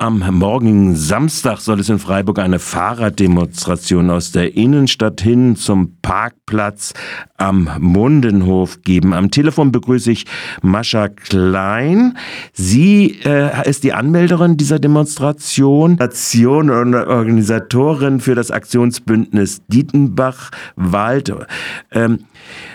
Am morgigen Samstag soll es in Freiburg eine Fahrraddemonstration aus der Innenstadt hin zum Parkplatz am Mundenhof geben. Am Telefon begrüße ich Mascha Klein. Sie äh, ist die Anmelderin dieser Demonstration, Nation und Organisatorin für das Aktionsbündnis Dietenbach-Wald. Ähm,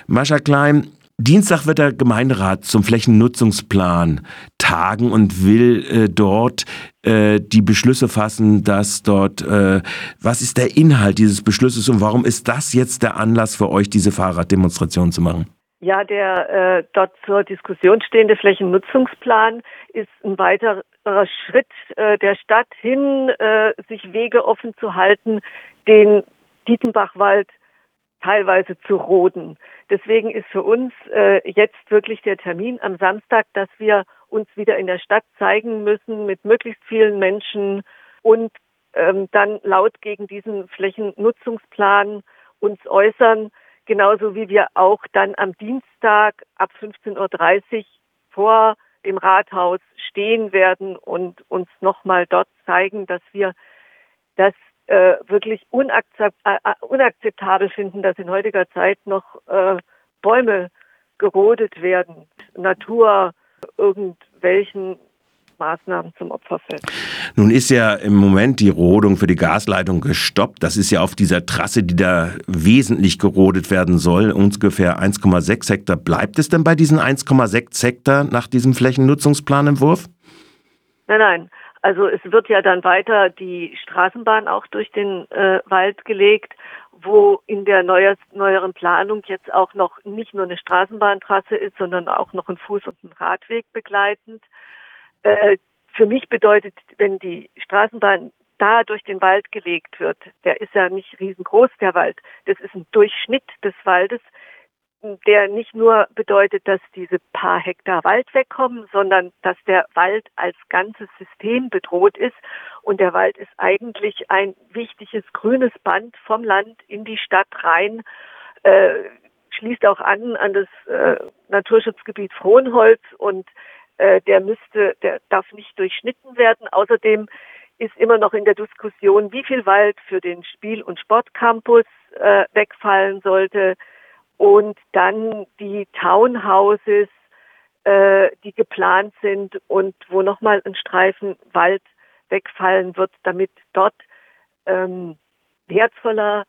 Mascha Klein, Dienstag wird der Gemeinderat zum Flächennutzungsplan tagen und will äh, dort äh, die Beschlüsse fassen, dass dort, äh, was ist der Inhalt dieses Beschlusses und warum ist das jetzt der Anlass für euch, diese Fahrraddemonstration zu machen? Ja, der äh, dort zur Diskussion stehende Flächennutzungsplan ist ein weiterer Schritt äh, der Stadt hin, äh, sich Wege offen zu halten, den Dietenbachwald teilweise zu roden. Deswegen ist für uns äh, jetzt wirklich der Termin am Samstag, dass wir uns wieder in der Stadt zeigen müssen mit möglichst vielen Menschen und ähm, dann laut gegen diesen Flächennutzungsplan uns äußern, genauso wie wir auch dann am Dienstag ab 15.30 Uhr vor dem Rathaus stehen werden und uns nochmal dort zeigen, dass wir das äh, wirklich unakzept, äh, äh, unakzeptabel finden, dass in heutiger Zeit noch äh, Bäume gerodet werden, Natur irgendwelchen Maßnahmen zum Opfer fällt. Nun ist ja im Moment die Rodung für die Gasleitung gestoppt. Das ist ja auf dieser Trasse, die da wesentlich gerodet werden soll, ungefähr 1,6 Hektar. Bleibt es denn bei diesen 1,6 Hektar nach diesem Flächennutzungsplanentwurf? Nein, nein. Also es wird ja dann weiter die Straßenbahn auch durch den äh, Wald gelegt, wo in der neuer, neueren Planung jetzt auch noch nicht nur eine Straßenbahntrasse ist, sondern auch noch ein Fuß- und ein Radweg begleitend. Äh, für mich bedeutet, wenn die Straßenbahn da durch den Wald gelegt wird, der ist ja nicht riesengroß, der Wald, das ist ein Durchschnitt des Waldes, der nicht nur bedeutet, dass diese paar Hektar Wald wegkommen, sondern dass der Wald als ganzes System bedroht ist. Und der Wald ist eigentlich ein wichtiges grünes Band vom Land in die Stadt rein, äh, schließt auch an an das äh, Naturschutzgebiet Frohnholz und äh, der müsste, der darf nicht durchschnitten werden. Außerdem ist immer noch in der Diskussion, wie viel Wald für den Spiel- und Sportcampus äh, wegfallen sollte und dann die Townhouses, äh, die geplant sind und wo nochmal ein Streifen Wald wegfallen wird, damit dort ähm, wertvoller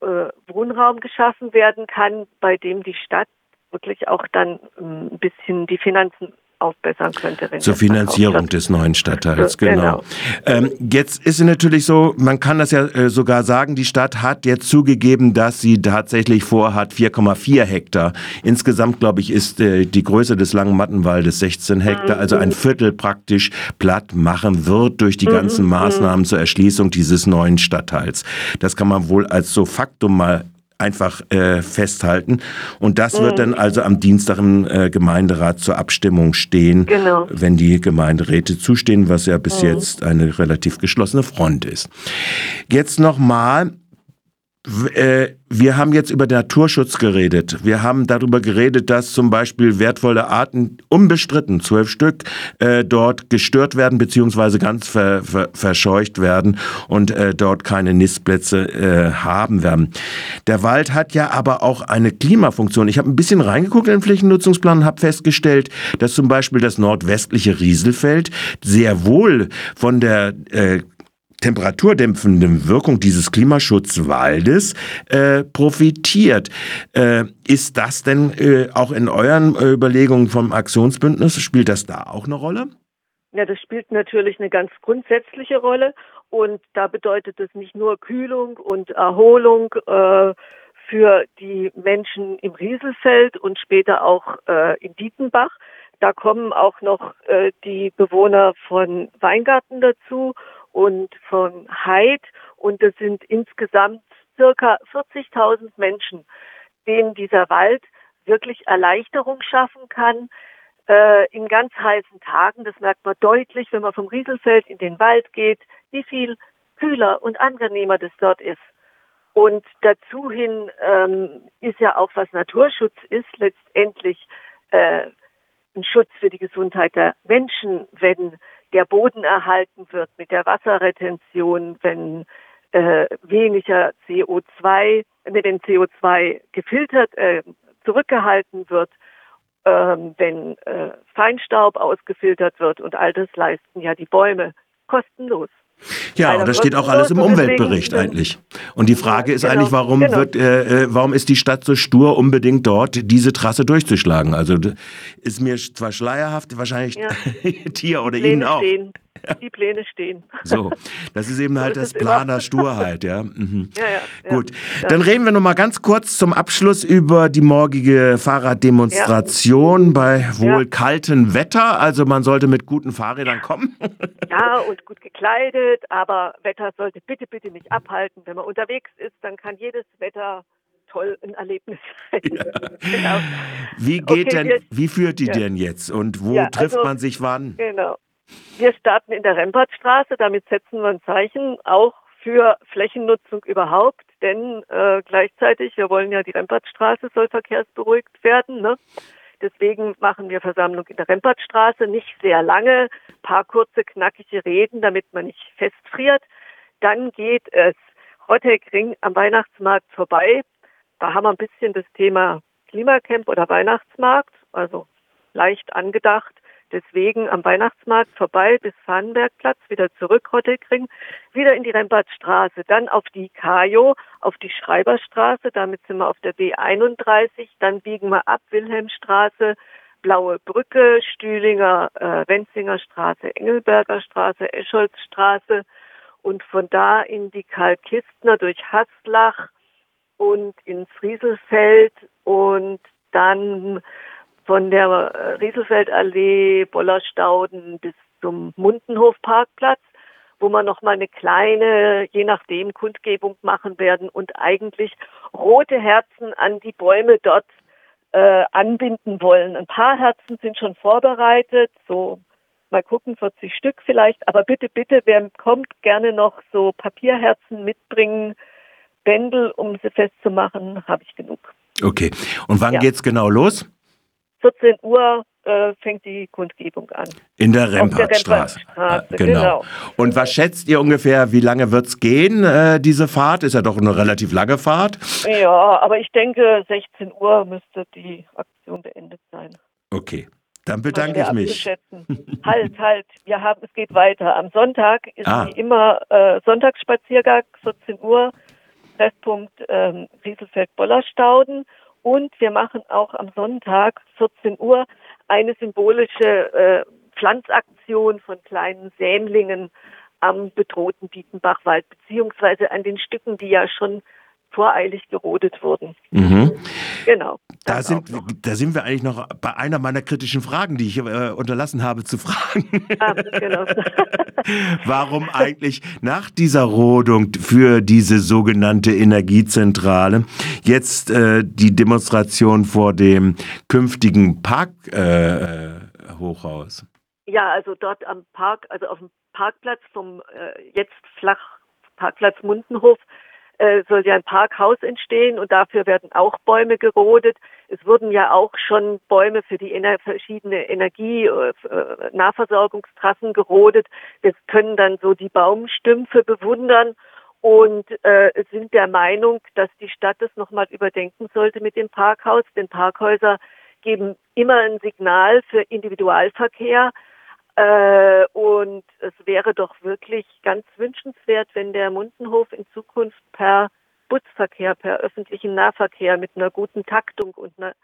äh, Wohnraum geschaffen werden kann, bei dem die Stadt wirklich auch dann ähm, ein bisschen die Finanzen aufbessern könnte. Zur Finanzierung des neuen Stadtteils, genau. genau. Ähm, jetzt ist es natürlich so, man kann das ja äh, sogar sagen, die Stadt hat jetzt zugegeben, dass sie tatsächlich vorhat, 4,4 Hektar. Insgesamt, glaube ich, ist äh, die Größe des Langen Mattenwaldes 16 Hektar, mhm. also ein Viertel praktisch platt machen wird durch die mhm. ganzen mhm. Maßnahmen zur Erschließung dieses neuen Stadtteils. Das kann man wohl als so Faktum mal einfach äh, festhalten. Und das mhm. wird dann also am Dienstag im äh, Gemeinderat zur Abstimmung stehen, genau. wenn die Gemeinderäte zustehen, was ja bis mhm. jetzt eine relativ geschlossene Front ist. Jetzt nochmal wir haben jetzt über Naturschutz geredet. Wir haben darüber geredet, dass zum Beispiel wertvolle Arten unbestritten, zwölf Stück, äh, dort gestört werden beziehungsweise ganz ver, ver, verscheucht werden und äh, dort keine Nistplätze äh, haben werden. Der Wald hat ja aber auch eine Klimafunktion. Ich habe ein bisschen reingeguckt in den Flächennutzungsplan und habe festgestellt, dass zum Beispiel das nordwestliche Rieselfeld sehr wohl von der äh, temperaturdämpfenden Wirkung dieses Klimaschutzwaldes äh, profitiert. Äh, ist das denn äh, auch in euren äh, Überlegungen vom Aktionsbündnis, spielt das da auch eine Rolle? Ja, das spielt natürlich eine ganz grundsätzliche Rolle und da bedeutet es nicht nur Kühlung und Erholung äh, für die Menschen im Rieselfeld und später auch äh, in Dietenbach. Da kommen auch noch die Bewohner von Weingarten dazu und von Heid. Und es sind insgesamt circa 40.000 Menschen, denen dieser Wald wirklich Erleichterung schaffen kann. Äh, in ganz heißen Tagen, das merkt man deutlich, wenn man vom Rieselfeld in den Wald geht, wie viel kühler und angenehmer das dort ist. Und dazu hin ähm, ist ja auch, was Naturschutz ist, letztendlich äh, ein Schutz für die Gesundheit der Menschen, wenn der Boden erhalten wird mit der Wasserretention, wenn äh, weniger CO2, wenn CO2 gefiltert, äh, zurückgehalten wird, ähm, wenn äh, Feinstaub ausgefiltert wird und all das leisten ja die Bäume kostenlos. Ja, und das steht auch alles im Umweltbericht eigentlich. Und die Frage ist genau, eigentlich, warum genau. wird, äh, äh, warum ist die Stadt so stur, unbedingt dort diese Trasse durchzuschlagen? Also ist mir zwar schleierhaft, wahrscheinlich ja. dir oder Ihnen auch. Stehen. Die Pläne stehen. So, das ist eben halt das Planer Sturheit, ja. Mhm. Ja, ja, ja. Gut, dann reden wir noch mal ganz kurz zum Abschluss über die morgige Fahrraddemonstration ja. bei wohl kaltem Wetter. Also man sollte mit guten Fahrrädern kommen. Ja, und gut gekleidet, aber Wetter sollte bitte, bitte nicht abhalten. Wenn man unterwegs ist, dann kann jedes Wetter toll ein Erlebnis sein. Ja. genau. Wie geht okay, denn, wie führt die ja. denn jetzt und wo ja, trifft also, man sich wann? Genau. Wir starten in der Rempertstraße, damit setzen wir ein Zeichen auch für Flächennutzung überhaupt, denn äh, gleichzeitig, wir wollen ja die Rempertstraße soll verkehrsberuhigt werden. Ne? Deswegen machen wir Versammlung in der Rempertstraße, nicht sehr lange, paar kurze, knackige Reden, damit man nicht festfriert. Dann geht es Rottegring am Weihnachtsmarkt vorbei. Da haben wir ein bisschen das Thema Klimacamp oder Weihnachtsmarkt, also leicht angedacht. Deswegen am Weihnachtsmarkt vorbei bis Fahnenbergplatz, wieder zurück Rottekring, wieder in die Rempertstraße, dann auf die Kajo, auf die Schreiberstraße, damit sind wir auf der B31, dann biegen wir ab Wilhelmstraße, Blaue Brücke, Stühlinger, äh, Wenzinger Straße, Engelberger Straße, Escholzstraße und von da in die Karl-Kistner durch Haslach und ins Rieselfeld und dann von der äh, Rieselfeldallee, Bollerstauden bis zum Mundenhofparkplatz, wo wir noch mal eine kleine, je nachdem, Kundgebung machen werden und eigentlich rote Herzen an die Bäume dort äh, anbinden wollen. Ein paar Herzen sind schon vorbereitet, so mal gucken, 40 Stück vielleicht. Aber bitte, bitte, wer kommt, gerne noch so Papierherzen mitbringen, Bändel, um sie festzumachen, habe ich genug. Okay. Und wann ja. geht's genau los? 14 Uhr äh, fängt die Kundgebung an. In der Rempartstraße. Ah, genau. genau. Und was schätzt ihr ungefähr, wie lange wird es gehen, äh, diese Fahrt? Ist ja doch eine relativ lange Fahrt. Ja, aber ich denke, 16 Uhr müsste die Aktion beendet sein. Okay. Dann bedanke ich mich. halt, halt, wir haben, es geht weiter. Am Sonntag ist ah. wie immer äh, Sonntagsspaziergang, 14 Uhr, Treffpunkt ähm, Rieselfeld-Bollerstauden. Und wir machen auch am Sonntag 14 Uhr eine symbolische äh, Pflanzaktion von kleinen Sämlingen am bedrohten Dietenbachwald, beziehungsweise an den Stücken, die ja schon voreilig gerodet wurden. Mhm. Genau. Da sind, da sind wir eigentlich noch bei einer meiner kritischen Fragen, die ich äh, unterlassen habe zu fragen. Ah, genau. Warum eigentlich nach dieser Rodung für diese sogenannte Energiezentrale jetzt äh, die Demonstration vor dem künftigen Parkhochhaus? Äh, ja, also dort am Park, also auf dem Parkplatz vom äh, jetzt flach Parkplatz Mundenhof äh, soll ja ein Parkhaus entstehen und dafür werden auch Bäume gerodet. Es wurden ja auch schon Bäume für die ener verschiedene Energie, äh, Nahversorgungstrassen gerodet. Wir können dann so die Baumstümpfe bewundern und äh, sind der Meinung, dass die Stadt das nochmal überdenken sollte mit dem Parkhaus. Denn Parkhäuser geben immer ein Signal für Individualverkehr. Äh, und es wäre doch wirklich ganz wünschenswert, wenn der Mundenhof in Zukunft per Busverkehr, per öffentlichen Nahverkehr mit einer guten Taktung und einer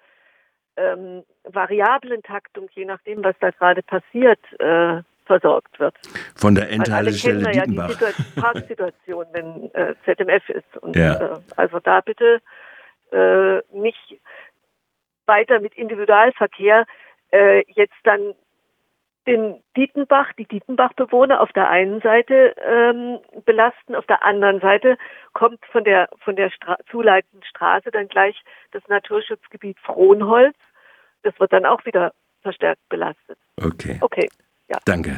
ähm, variablen Taktung, je nachdem, was da gerade passiert, äh, versorgt wird. Von der Endhaltestelle Dietenbach. Ja die Parksituation, wenn äh, ZMF ist. Und, ja. äh, also da bitte äh, nicht weiter mit Individualverkehr äh, jetzt dann den Dietenbach, die Dietenbach-Bewohner auf der einen Seite ähm, belasten, auf der anderen Seite kommt von der von der Stra zuleitenden Straße dann gleich das Naturschutzgebiet Frohnholz. Das wird dann auch wieder verstärkt belastet. Okay. Okay. Ja. Danke.